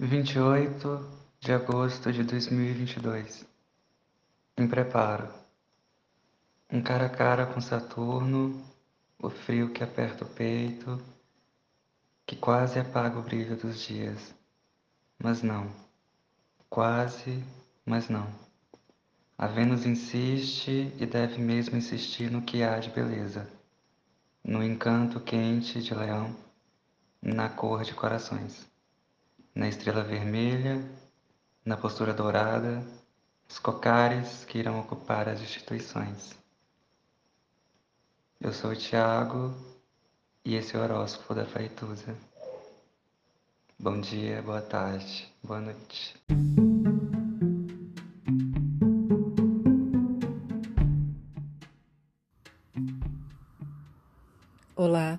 28 de agosto de 2022. Em preparo. Um cara a cara com Saturno, o frio que aperta o peito, que quase apaga o brilho dos dias. Mas não. Quase, mas não. A Vênus insiste e deve mesmo insistir no que há de beleza, no encanto quente de leão, na cor de corações na estrela vermelha, na postura dourada, os cocares que irão ocupar as instituições. Eu sou o Tiago e esse é o horóscopo da Freitusa. Bom dia, boa tarde, boa noite. Olá,